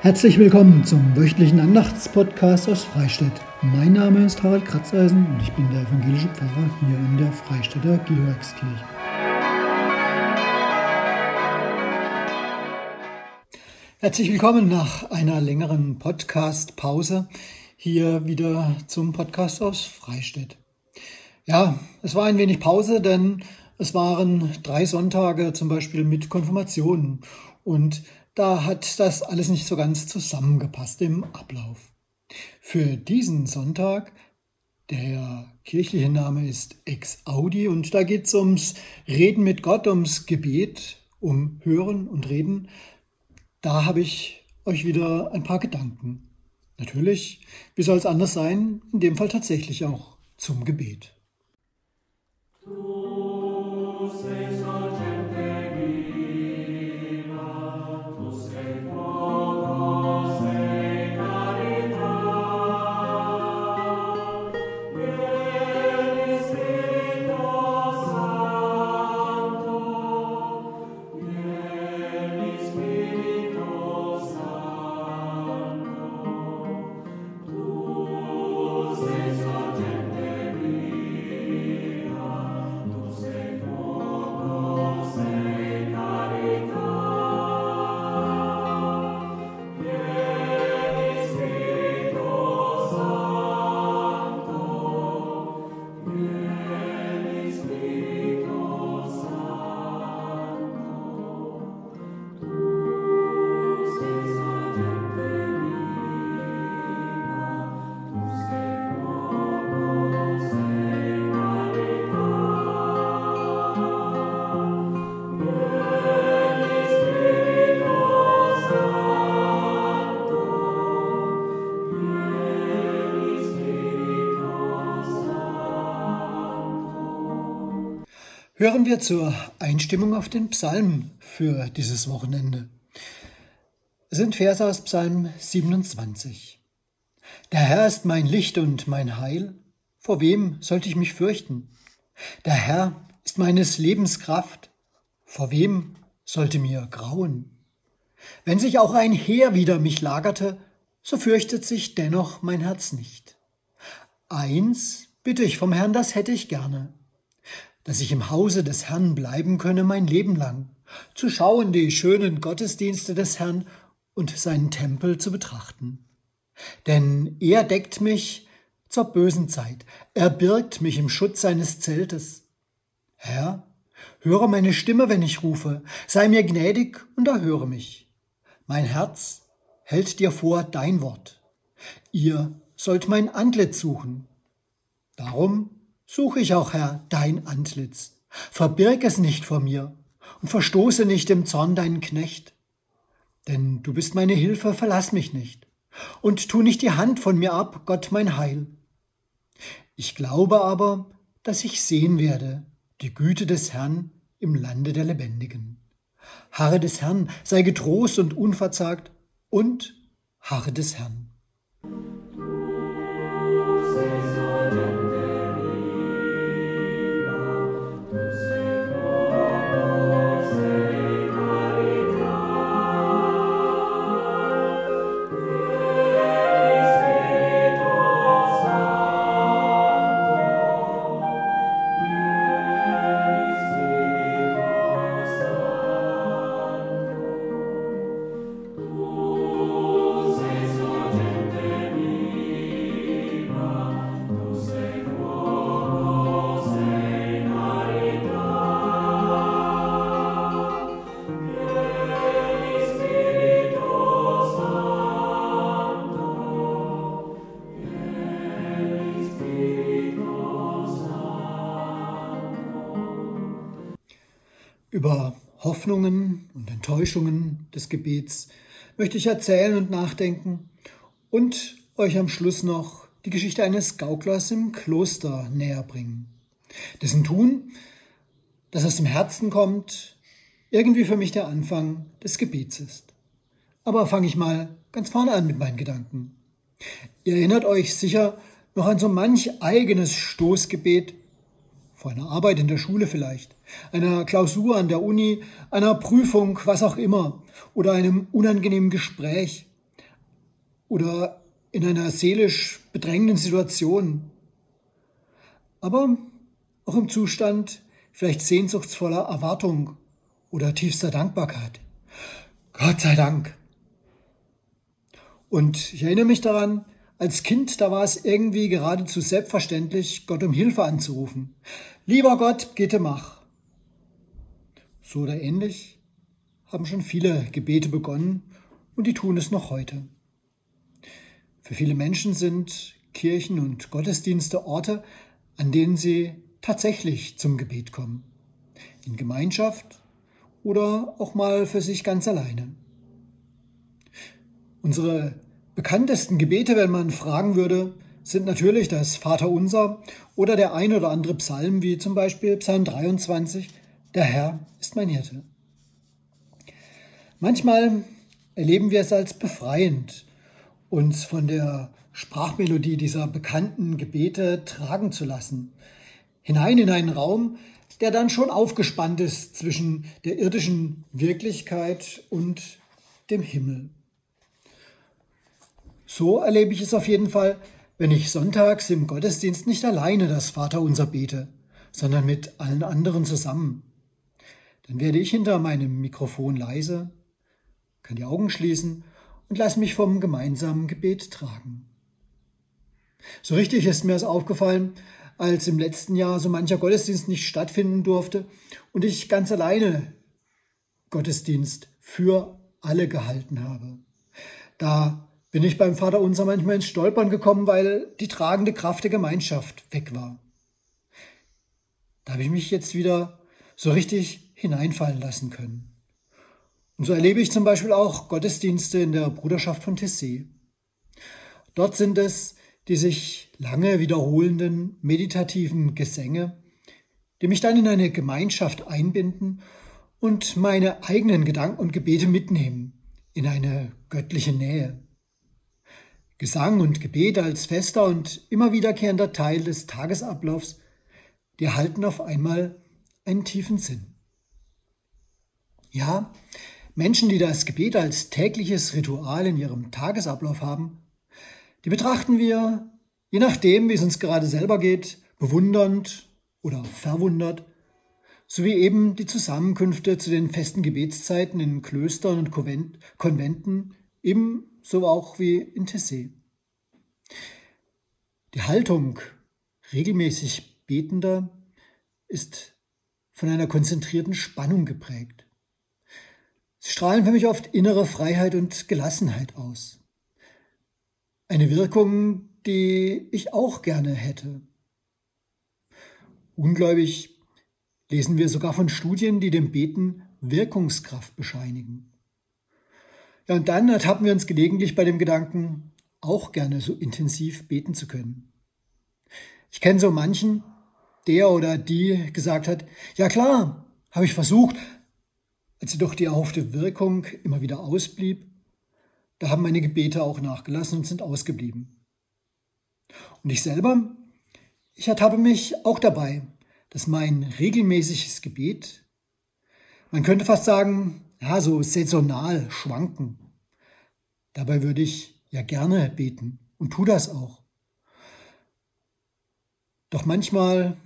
Herzlich willkommen zum wöchentlichen Andachtspodcast aus Freistadt. Mein Name ist Harald Kratzeisen und ich bin der evangelische Pfarrer hier in der Freistädter Georgskirche. Herzlich willkommen nach einer längeren Podcast-Pause hier wieder zum Podcast aus Freistadt. Ja, es war ein wenig Pause, denn es waren drei Sonntage zum Beispiel mit Konfirmationen und da hat das alles nicht so ganz zusammengepasst im Ablauf. Für diesen Sonntag, der kirchliche Name ist Ex Audi und da geht es ums Reden mit Gott, ums Gebet, um Hören und Reden. Da habe ich euch wieder ein paar Gedanken. Natürlich, wie soll es anders sein, in dem Fall tatsächlich auch zum Gebet. Hören wir zur Einstimmung auf den Psalm für dieses Wochenende. Es sind Verse aus Psalm 27. Der Herr ist mein Licht und mein Heil. Vor wem sollte ich mich fürchten? Der Herr ist meines Lebens Kraft. Vor wem sollte mir grauen? Wenn sich auch ein Heer wider mich lagerte, so fürchtet sich dennoch mein Herz nicht. Eins bitte ich vom Herrn, das hätte ich gerne dass ich im Hause des Herrn bleiben könne mein Leben lang, zu schauen die schönen Gottesdienste des Herrn und seinen Tempel zu betrachten. Denn er deckt mich zur bösen Zeit, er birgt mich im Schutz seines Zeltes. Herr, höre meine Stimme, wenn ich rufe, sei mir gnädig und erhöre mich. Mein Herz hält dir vor dein Wort. Ihr sollt mein Antlitz suchen. Darum suche ich auch, Herr, dein Antlitz. Verbirg es nicht vor mir und verstoße nicht im Zorn deinen Knecht. Denn du bist meine Hilfe, verlass mich nicht. Und tu nicht die Hand von mir ab, Gott mein Heil. Ich glaube aber, dass ich sehen werde die Güte des Herrn im Lande der Lebendigen. Harre des Herrn, sei getrost und unverzagt und harre des Herrn. Über Hoffnungen und Enttäuschungen des Gebets möchte ich erzählen und nachdenken und euch am Schluss noch die Geschichte eines Gauklers im Kloster näher bringen. Dessen Tun, das aus dem Herzen kommt, irgendwie für mich der Anfang des Gebets ist. Aber fange ich mal ganz vorne an mit meinen Gedanken. Ihr erinnert euch sicher noch an so manch eigenes Stoßgebet, vor einer Arbeit in der Schule vielleicht, einer Klausur an der Uni, einer Prüfung, was auch immer, oder einem unangenehmen Gespräch, oder in einer seelisch bedrängenden Situation, aber auch im Zustand vielleicht sehnsuchtsvoller Erwartung oder tiefster Dankbarkeit. Gott sei Dank. Und ich erinnere mich daran, als Kind, da war es irgendwie geradezu selbstverständlich, Gott um Hilfe anzurufen. Lieber Gott, bitte mach. So oder ähnlich haben schon viele Gebete begonnen und die tun es noch heute. Für viele Menschen sind Kirchen und Gottesdienste Orte, an denen sie tatsächlich zum Gebet kommen. In Gemeinschaft oder auch mal für sich ganz alleine. Unsere bekanntesten Gebete, wenn man fragen würde, sind natürlich das Vaterunser oder der ein oder andere Psalm, wie zum Beispiel Psalm 23, Der Herr ist mein Hirte. Manchmal erleben wir es als befreiend, uns von der Sprachmelodie dieser bekannten Gebete tragen zu lassen, hinein in einen Raum, der dann schon aufgespannt ist zwischen der irdischen Wirklichkeit und dem Himmel. So erlebe ich es auf jeden Fall, wenn ich sonntags im Gottesdienst nicht alleine das Vaterunser bete, sondern mit allen anderen zusammen. Dann werde ich hinter meinem Mikrofon leise, kann die Augen schließen und lasse mich vom gemeinsamen Gebet tragen. So richtig ist mir es aufgefallen, als im letzten Jahr so mancher Gottesdienst nicht stattfinden durfte und ich ganz alleine Gottesdienst für alle gehalten habe. Da bin ich beim Vater unser manchmal ins Stolpern gekommen, weil die tragende Kraft der Gemeinschaft weg war. Da habe ich mich jetzt wieder so richtig hineinfallen lassen können. Und so erlebe ich zum Beispiel auch Gottesdienste in der Bruderschaft von Tessé. Dort sind es die sich lange wiederholenden meditativen Gesänge, die mich dann in eine Gemeinschaft einbinden und meine eigenen Gedanken und Gebete mitnehmen in eine göttliche Nähe. Gesang und Gebet als fester und immer wiederkehrender Teil des Tagesablaufs, die erhalten auf einmal einen tiefen Sinn. Ja, Menschen, die das Gebet als tägliches Ritual in ihrem Tagesablauf haben, die betrachten wir, je nachdem, wie es uns gerade selber geht, bewundernd oder verwundert, sowie eben die Zusammenkünfte zu den festen Gebetszeiten in Klöstern und Konventen ebenso auch wie in Tessé. Die Haltung regelmäßig Betender ist von einer konzentrierten Spannung geprägt. Strahlen für mich oft innere Freiheit und Gelassenheit aus. Eine Wirkung, die ich auch gerne hätte. Ungläubig lesen wir sogar von Studien, die dem Beten Wirkungskraft bescheinigen. Ja, und dann ertappen wir uns gelegentlich bei dem Gedanken, auch gerne so intensiv beten zu können. Ich kenne so manchen, der oder die gesagt hat, ja klar, habe ich versucht, als jedoch die erhoffte Wirkung immer wieder ausblieb, da haben meine Gebete auch nachgelassen und sind ausgeblieben. Und ich selber, ich ertappe mich auch dabei, dass mein regelmäßiges Gebet, man könnte fast sagen, ja, so saisonal schwanken. Dabei würde ich ja gerne beten und tu das auch. Doch manchmal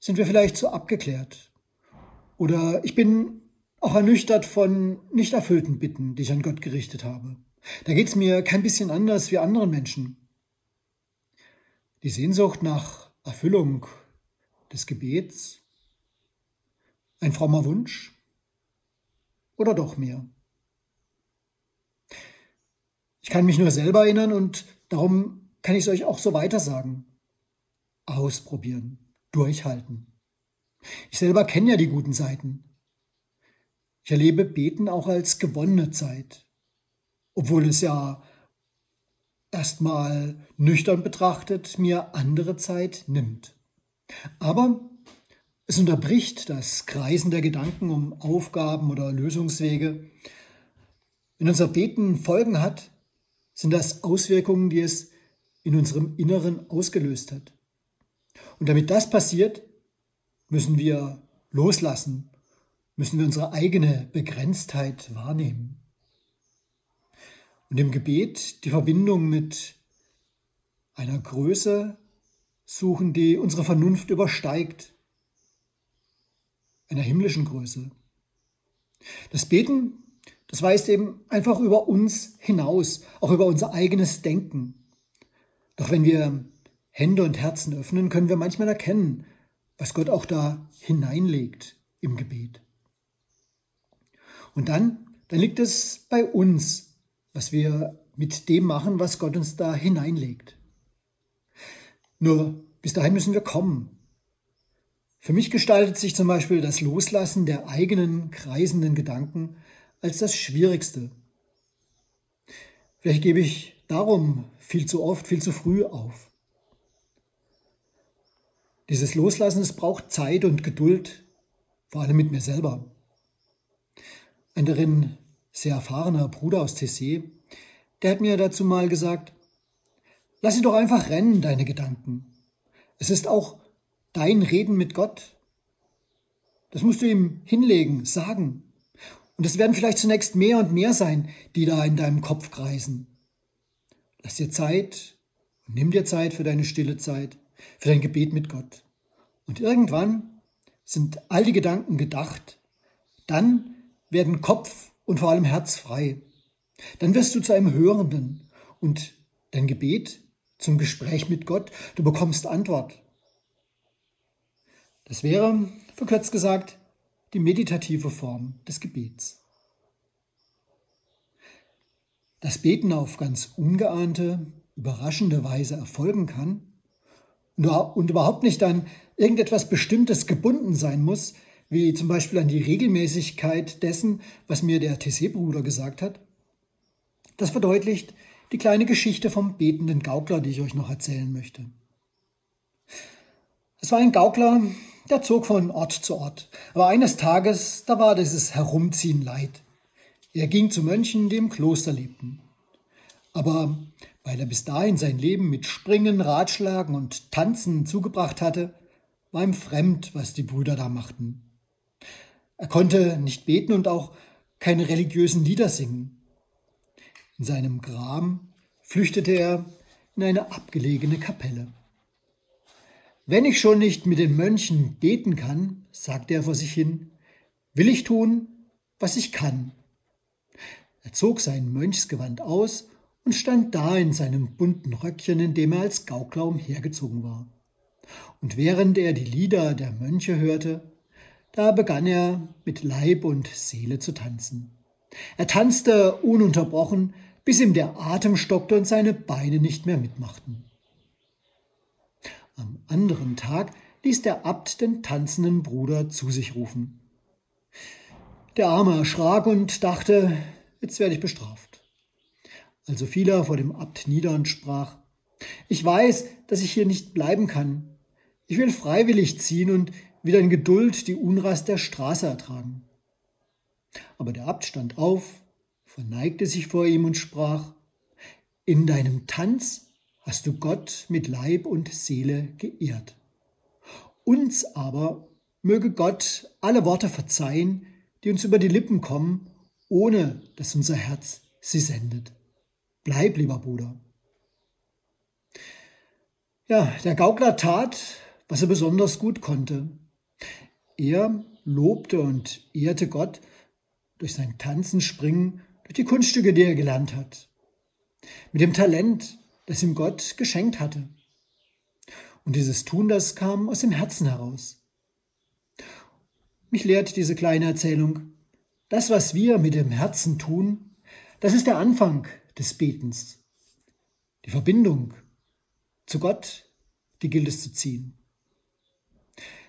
sind wir vielleicht zu abgeklärt. Oder ich bin auch ernüchtert von nicht erfüllten Bitten, die ich an Gott gerichtet habe. Da geht es mir kein bisschen anders wie anderen Menschen. Die Sehnsucht nach Erfüllung des Gebets, ein frommer Wunsch oder doch mehr? Ich kann mich nur selber erinnern und darum kann ich es euch auch so weiter sagen. Ausprobieren, durchhalten. Ich selber kenne ja die guten Seiten. Ich erlebe Beten auch als gewonnene Zeit, obwohl es ja erstmal nüchtern betrachtet mir andere Zeit nimmt. Aber es unterbricht das Kreisen der Gedanken um Aufgaben oder Lösungswege. Wenn unser Beten Folgen hat, sind das Auswirkungen, die es in unserem Inneren ausgelöst hat. Und damit das passiert, müssen wir loslassen, müssen wir unsere eigene Begrenztheit wahrnehmen. und im Gebet die Verbindung mit einer Größe suchen, die unsere Vernunft übersteigt, einer himmlischen Größe. Das Beten, das weist eben einfach über uns hinaus, auch über unser eigenes Denken. Doch wenn wir Hände und Herzen öffnen, können wir manchmal erkennen, was Gott auch da hineinlegt im Gebet. Und dann, dann liegt es bei uns, was wir mit dem machen, was Gott uns da hineinlegt. Nur bis dahin müssen wir kommen. Für mich gestaltet sich zum Beispiel das Loslassen der eigenen kreisenden Gedanken als das Schwierigste. Vielleicht gebe ich darum viel zu oft, viel zu früh auf. Dieses Loslassen, es braucht Zeit und Geduld, vor allem mit mir selber. Ein darin sehr erfahrener Bruder aus TC, der hat mir dazu mal gesagt, lass sie doch einfach rennen, deine Gedanken. Es ist auch dein Reden mit Gott. Das musst du ihm hinlegen, sagen. Und es werden vielleicht zunächst mehr und mehr sein, die da in deinem Kopf kreisen. Lass dir Zeit und nimm dir Zeit für deine stille Zeit, für dein Gebet mit Gott. Und irgendwann sind all die Gedanken gedacht. Dann werden Kopf und vor allem Herz frei. Dann wirst du zu einem Hörenden und dein Gebet zum Gespräch mit Gott. Du bekommst Antwort. Das wäre, verkürzt gesagt, die meditative Form des Gebets. Das Beten auf ganz ungeahnte, überraschende Weise erfolgen kann und überhaupt nicht an irgendetwas Bestimmtes gebunden sein muss, wie zum Beispiel an die Regelmäßigkeit dessen, was mir der TC-Bruder gesagt hat, das verdeutlicht die kleine Geschichte vom betenden Gaukler, die ich euch noch erzählen möchte. Es war ein Gaukler, der zog von Ort zu Ort. Aber eines Tages, da war dieses Herumziehen leid. Er ging zu Mönchen, die im Kloster lebten. Aber weil er bis dahin sein Leben mit Springen, Ratschlagen und Tanzen zugebracht hatte, war ihm fremd, was die Brüder da machten. Er konnte nicht beten und auch keine religiösen Lieder singen. In seinem Gram flüchtete er in eine abgelegene Kapelle. Wenn ich schon nicht mit den Mönchen beten kann, sagte er vor sich hin, will ich tun, was ich kann. Er zog sein Mönchsgewand aus und stand da in seinem bunten Röckchen, in dem er als Gaukler umhergezogen war. Und während er die Lieder der Mönche hörte, da begann er mit Leib und Seele zu tanzen. Er tanzte ununterbrochen, bis ihm der Atem stockte und seine Beine nicht mehr mitmachten. Am anderen Tag ließ der Abt den tanzenden Bruder zu sich rufen. Der Arme erschrak und dachte, jetzt werde ich bestraft. Also fiel er vor dem Abt nieder und sprach, ich weiß, dass ich hier nicht bleiben kann. Ich will freiwillig ziehen und wieder in Geduld die Unrast der Straße ertragen. Aber der Abt stand auf, verneigte sich vor ihm und sprach, In deinem Tanz hast du Gott mit Leib und Seele geehrt. Uns aber möge Gott alle Worte verzeihen, die uns über die Lippen kommen, ohne dass unser Herz sie sendet. Bleib, lieber Bruder. Ja, der Gaukler tat, was er besonders gut konnte. Er lobte und ehrte Gott durch sein Tanzen, Springen durch die Kunststücke, die er gelernt hat, mit dem Talent, das ihm Gott geschenkt hatte. Und dieses Tun, das kam aus dem Herzen heraus. Mich lehrt diese kleine Erzählung, das, was wir mit dem Herzen tun, das ist der Anfang des Betens. Die Verbindung zu Gott, die gilt es zu ziehen.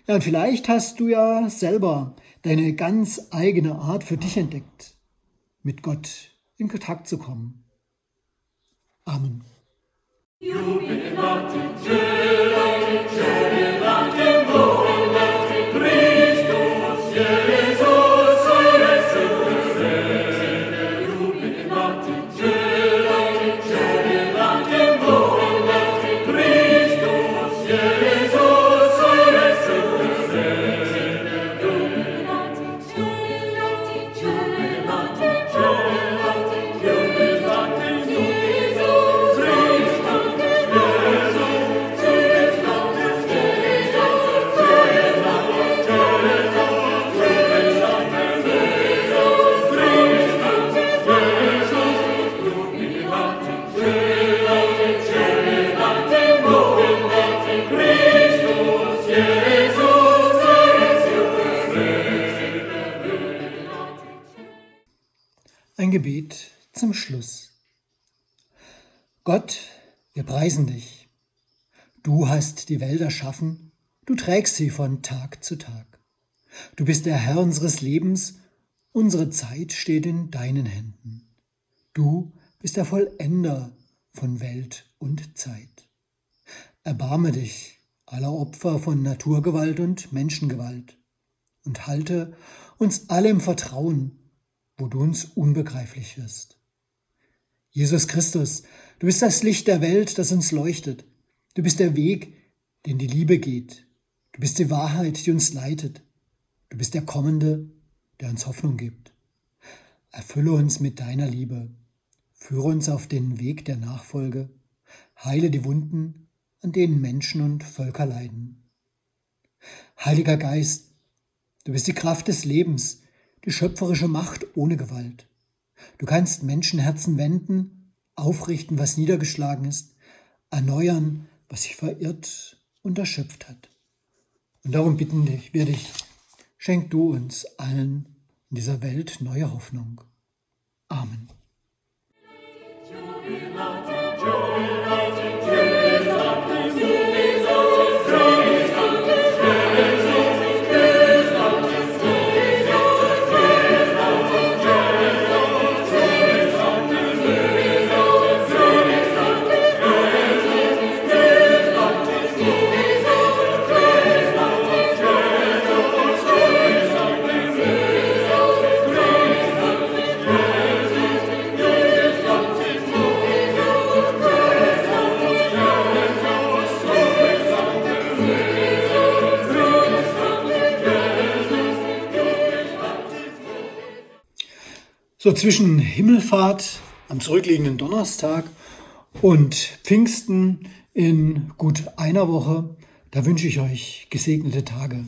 Ja, und vielleicht hast du ja selber deine ganz eigene Art für dich entdeckt mit Gott in Kontakt zu kommen. Amen. Gott, wir preisen dich. Du hast die Welt erschaffen, du trägst sie von Tag zu Tag. Du bist der Herr unseres Lebens, unsere Zeit steht in deinen Händen. Du bist der Vollender von Welt und Zeit. Erbarme dich aller Opfer von Naturgewalt und Menschengewalt und halte uns alle im Vertrauen, wo du uns unbegreiflich wirst. Jesus Christus, du bist das Licht der Welt, das uns leuchtet. Du bist der Weg, den die Liebe geht. Du bist die Wahrheit, die uns leitet. Du bist der Kommende, der uns Hoffnung gibt. Erfülle uns mit deiner Liebe. Führe uns auf den Weg der Nachfolge. Heile die Wunden, an denen Menschen und Völker leiden. Heiliger Geist, du bist die Kraft des Lebens, die schöpferische Macht ohne Gewalt. Du kannst Menschenherzen wenden, aufrichten, was niedergeschlagen ist, erneuern, was sich verirrt und erschöpft hat. Und darum bitten wir dich, schenk du uns allen in dieser Welt neue Hoffnung. Amen. So zwischen Himmelfahrt am zurückliegenden Donnerstag und Pfingsten in gut einer Woche, da wünsche ich euch gesegnete Tage.